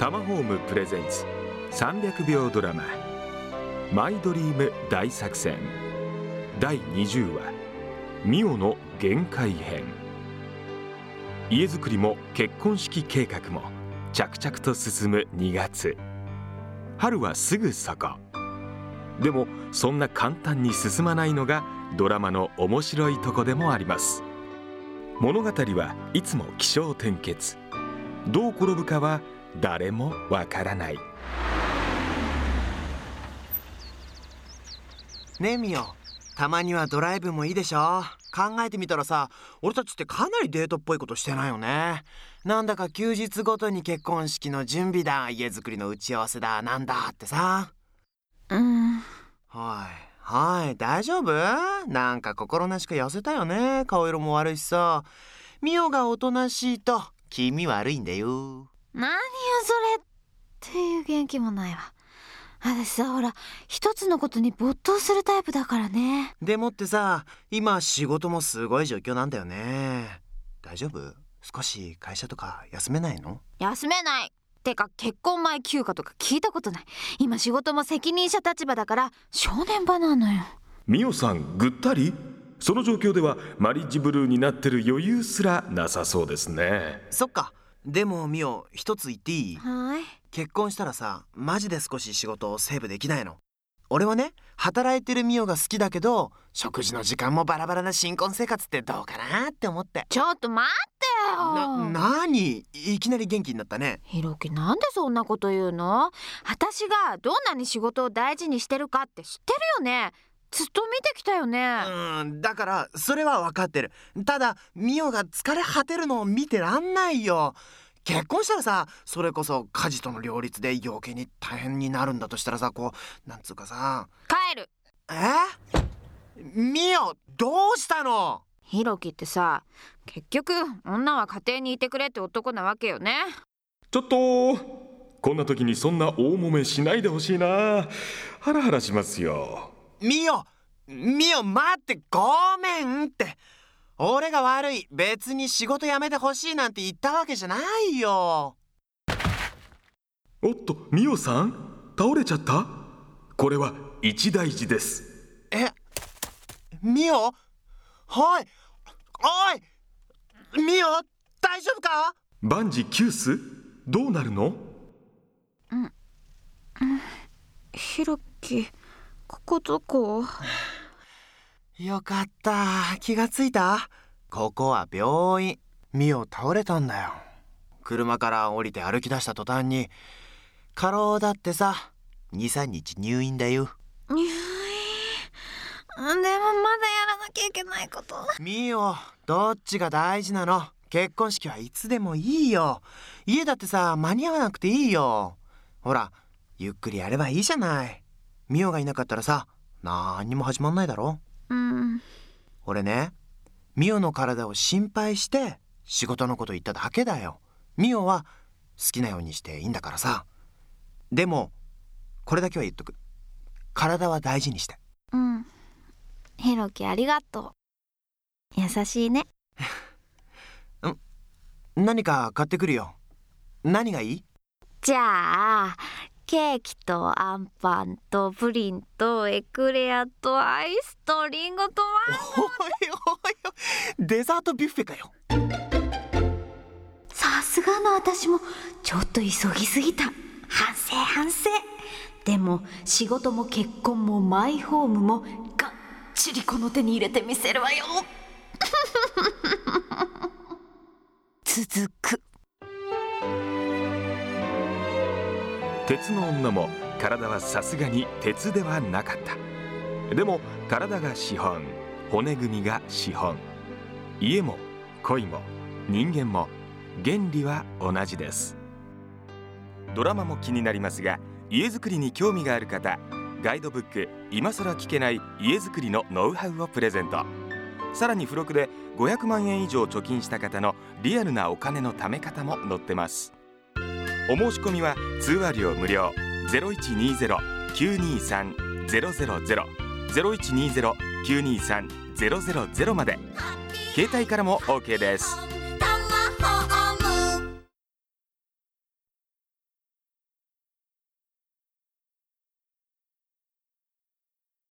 タマホームプレゼンツ。300秒ドラマ。マイドリーム大作戦。第20話。ミオの限界編。家づくりも結婚式計画も着々と進む2月。春はすぐそこ。でもそんな簡単に進まないのがドラマの面白いとこでもあります。物語はいつも起承転結。どう転ぶかは誰もわからない。ねえみよたまにはドライブもいいでしょ考えてみたらさ俺たちってかなりデートっぽいことしてないよね。なんだか休日ごとに結婚式の準備だ。家づくりの打ち合わせだ。なんだってさ。うん。はい。はい。大丈夫？なんか心なしか痩せたよね。顔色も悪いしさ。ミオがおとなしいと気味悪いんだよ何よそれっていう元気もないわ。私さほら一つのことに没頭するタイプだからね。でもってさ今仕事もすごい状況なんだよね。大丈夫？少し会社とか休めないの？休めない。てか結婚前休暇とか聞いたことない。今仕事も責任者立場だから正念場なのよ。ミオさんぐったり？その状況ではマリッジブルーになってる余裕すらなさそうですね。そっかでもミオ一つ言っていい？はい。結婚したらさマジで少し仕事をセーブできないの。俺はね働いてるミオが好きだけど食事の時間もバラバラな新婚生活ってどうかなって思って。ちょっと待ってな、よ。なにいきなり元気になったね。ひろきなんでそんなこと言うの？私がどんなに仕事を大事にしてるかって知ってるよね？ずっと見てきたよね。うんだからそれは分かってる。ただミオが疲れ果てるのを見てらんないよ。結婚したらさそれこそ家事との両立で余計に大変になるんだとしたらさこうなんつうかさ。帰る。え？ミオどうしたの？ひろきってさ結局女は家庭にいてくれって男なわけよね。ちょっとこんな時にそんな大揉めしないでほしいな。ハラハラしますよミオミオ待ってごめんって。俺が悪い。別に仕事辞めてほしいなんて言ったわけじゃないよ。おっとミオさん？倒れちゃった？これは一大事です。えミオ？おい。おいミオ大丈夫か？万事休すどうなるの？ひろきここどこよかった。気がついた？ここは病院。ミオ倒れたんだよ。車から降りて歩き出した途端に過労だってさ。23日入院だよ。入院でもまだやらなきゃいけないこと。ミオどっちが大事なの？結婚式はいつでもいいよ。家だってさ間に合わなくていいよ。ほらゆっくりやればいいじゃないミオがいなかったらさなんにも始まんないだろ。うん。俺ねミオの体を心配して仕事のこと言っただけだよ。ミオは好きなようにしていいんだからさ。でもこれだけは言っとく。体は大事にして。うん。ひろきありがとう。優しいね。何か買ってくるよ。何がいい？じゃあケーキとアンパンとプリンとエクレアとアイスとリンゴとワおいおいおいデザートビュッフェかよ。さすがの私もちょっと急ぎすぎた。反省反省。でも仕事も結婚もマイホームもがっちりこの手に入れてみせるわよ。続く鉄の女も体はさすがに鉄ではなかった。でも体が資本骨組みが資本。家も恋も人間も原理は同じです。ドラマも気になりますが家づくりに興味がある方ガイドブック今更聞けない家づくりのノウハウをプレゼント。さらに付録で500万円以上貯金した方のリアルなお金の貯め方も載ってます。お申し込みは通話料無料。0120-923-000 0120-923-000まで。携帯からも OK です